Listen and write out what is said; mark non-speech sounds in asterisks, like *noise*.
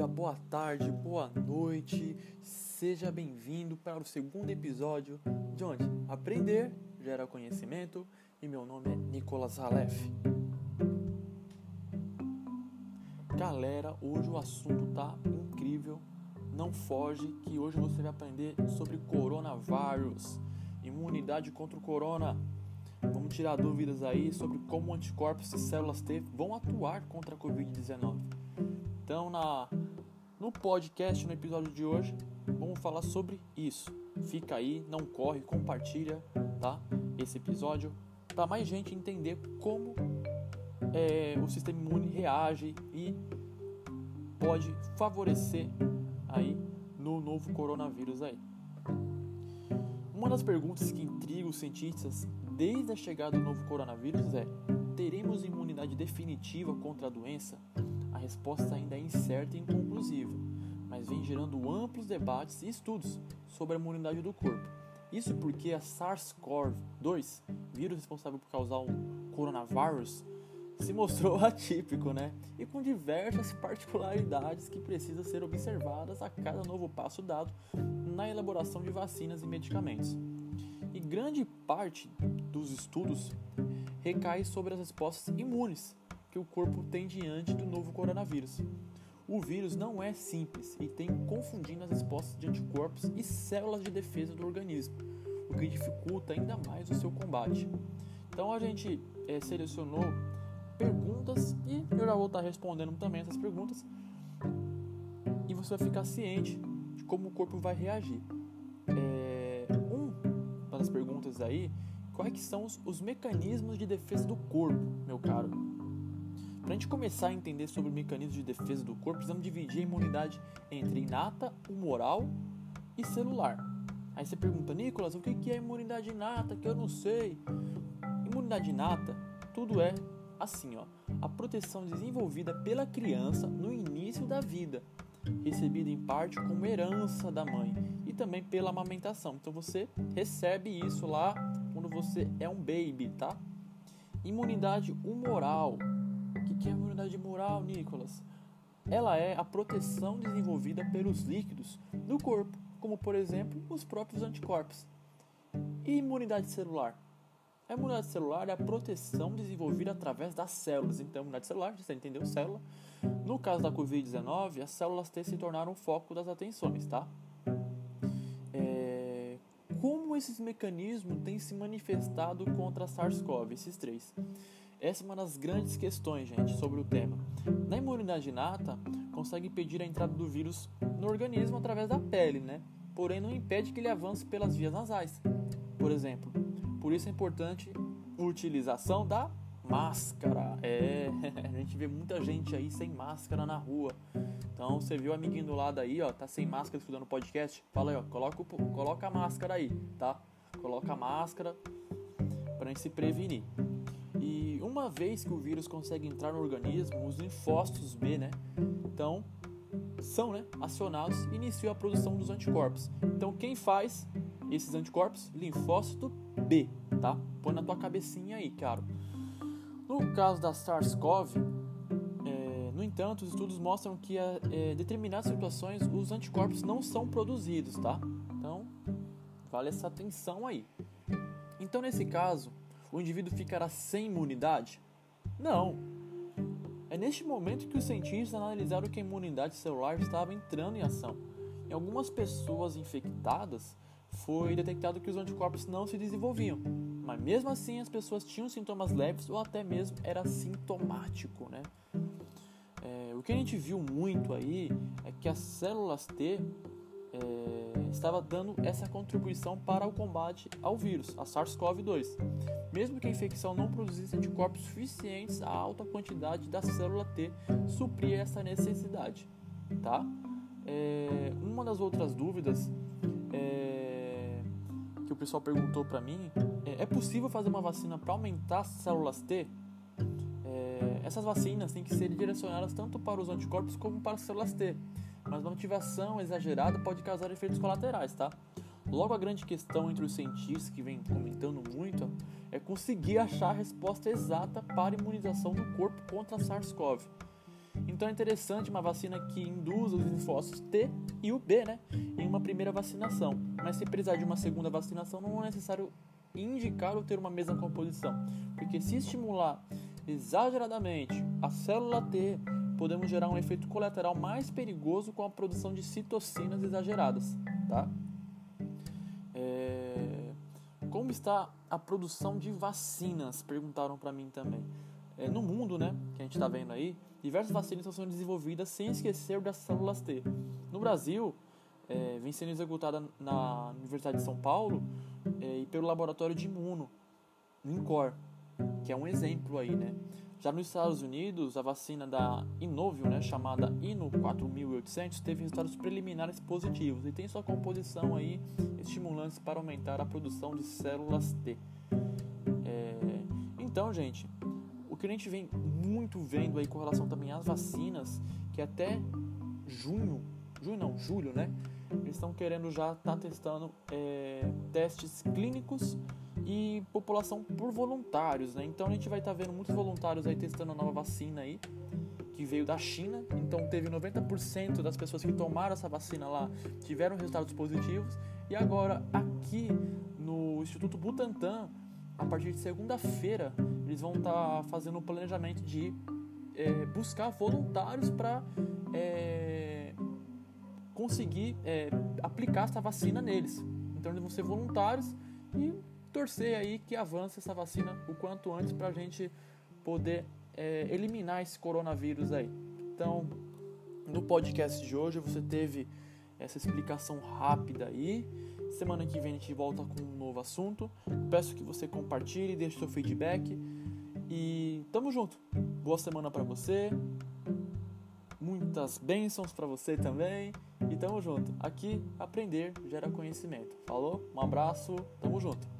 dia, boa tarde, boa noite. Seja bem-vindo para o segundo episódio de onde aprender gera conhecimento e meu nome é Nicolas Halef. Galera, hoje o assunto tá incrível. Não foge que hoje você vai aprender sobre coronavírus, imunidade contra o corona. Vamos tirar dúvidas aí sobre como anticorpos e células T vão atuar contra a Covid-19. Então, na, no podcast, no episódio de hoje, vamos falar sobre isso. Fica aí, não corre, compartilha, tá? Esse episódio para mais gente entender como é, o sistema imune reage e pode favorecer aí no novo coronavírus aí. Uma das perguntas que intriga os cientistas desde a chegada do novo coronavírus é: teremos imunidade definitiva contra a doença? Resposta ainda é incerta e inconclusiva, mas vem gerando amplos debates e estudos sobre a imunidade do corpo. Isso porque a SARS-CoV-2, vírus responsável por causar um coronavírus, se mostrou *laughs* atípico, né? E com diversas particularidades que precisam ser observadas a cada novo passo dado na elaboração de vacinas e medicamentos. E grande parte dos estudos recai sobre as respostas imunes que o corpo tem diante do novo coronavírus. O vírus não é simples e tem confundindo as respostas de anticorpos e células de defesa do organismo, o que dificulta ainda mais o seu combate. Então a gente é, selecionou perguntas e eu já vou estar respondendo também essas perguntas e você vai ficar ciente de como o corpo vai reagir. É, uma das perguntas aí, quais são os, os mecanismos de defesa do corpo, meu caro? Para a gente começar a entender sobre o mecanismo de defesa do corpo, precisamos dividir a imunidade entre inata, humoral e celular. Aí você pergunta, Nicolas, o que é imunidade inata? Que eu não sei. Imunidade inata, tudo é assim, ó. A proteção desenvolvida pela criança no início da vida, recebida em parte como herança da mãe e também pela amamentação. Então você recebe isso lá quando você é um baby, tá? Imunidade humoral o que é a imunidade moral, Nicolas? Ela é a proteção desenvolvida pelos líquidos do corpo, como por exemplo os próprios anticorpos. E imunidade celular? A imunidade celular é a proteção desenvolvida através das células. Então, imunidade celular, você entendeu? Célula. No caso da Covid-19, as células T se tornaram o foco das atenções, tá? É... Como esses mecanismos têm se manifestado contra a SARS-CoV, esses três? Essa é uma das grandes questões, gente, sobre o tema. Na imunidade inata, consegue impedir a entrada do vírus no organismo através da pele, né? Porém, não impede que ele avance pelas vias nasais, por exemplo. Por isso é importante a utilização da máscara. É, *laughs* a gente vê muita gente aí sem máscara na rua. Então, você viu o amiguinho do lado aí, ó, tá sem máscara estudando podcast? Fala aí, ó, coloca, coloca a máscara aí, tá? Coloca a máscara pra gente se prevenir. E uma vez que o vírus consegue entrar no organismo, os linfócitos B, né? Então, são né, acionados e iniciam a produção dos anticorpos. Então, quem faz esses anticorpos? Linfócito B, tá? Põe na tua cabecinha aí, cara. No caso da SARS-CoV, é, no entanto, os estudos mostram que em é, determinadas situações os anticorpos não são produzidos, tá? Então, vale essa atenção aí. Então, nesse caso, o indivíduo ficará sem imunidade? Não. É neste momento que os cientistas analisaram que a imunidade celular estava entrando em ação. Em algumas pessoas infectadas, foi detectado que os anticorpos não se desenvolviam, mas mesmo assim as pessoas tinham sintomas leves ou até mesmo era sintomático, né? É, o que a gente viu muito aí é que as células T é, estava dando essa contribuição para o combate ao vírus, a SARS-CoV-2. Mesmo que a infecção não produzisse anticorpos suficientes, a alta quantidade da célula T supria essa necessidade. Tá? É, uma das outras dúvidas é, que o pessoal perguntou para mim é, é possível fazer uma vacina para aumentar as células T? É, essas vacinas têm que ser direcionadas tanto para os anticorpos como para as células T mas uma motivação exagerada pode causar efeitos colaterais, tá? Logo, a grande questão entre os cientistas que vem comentando muito é conseguir achar a resposta exata para a imunização do corpo contra SARS-CoV. Então é interessante uma vacina que induza os linfócitos T e o B, né, em uma primeira vacinação. Mas se precisar de uma segunda vacinação, não é necessário indicar ou ter uma mesma composição, porque se estimular exageradamente a célula T, podemos gerar um efeito colateral mais perigoso com a produção de citocinas exageradas, tá? É... Como está a produção de vacinas? Perguntaram para mim também. É, no mundo, né, que a gente está vendo aí, diversas vacinas estão sendo desenvolvidas sem esquecer das células T. No Brasil, é, vem sendo executada na Universidade de São Paulo é, e pelo laboratório de imuno, no INCOR, que é um exemplo aí, né? Já nos Estados Unidos, a vacina da Inovio, né, chamada Ino 4800, teve resultados preliminares positivos e tem sua composição aí estimulantes para aumentar a produção de células T. É, então, gente, o que a gente vem muito vendo aí com relação também às vacinas, que até junho, junho não, julho, né, eles estão querendo já estar tá testando é, testes clínicos e população por voluntários, né? Então a gente vai estar tá vendo muitos voluntários aí testando a nova vacina aí, que veio da China. Então teve 90% das pessoas que tomaram essa vacina lá tiveram resultados positivos. E agora aqui no Instituto Butantan, a partir de segunda-feira, eles vão estar tá fazendo o planejamento de é, buscar voluntários para é, conseguir é, aplicar essa vacina neles. Então eles vão ser voluntários e torcer aí que avance essa vacina o quanto antes para a gente poder é, eliminar esse coronavírus aí. Então, no podcast de hoje você teve essa explicação rápida aí. Semana que vem a gente volta com um novo assunto. Peço que você compartilhe, deixe seu feedback e tamo junto. Boa semana para você. Muitas bênçãos para você também. E tamo junto. Aqui aprender gera conhecimento. Falou? Um abraço. Tamo junto.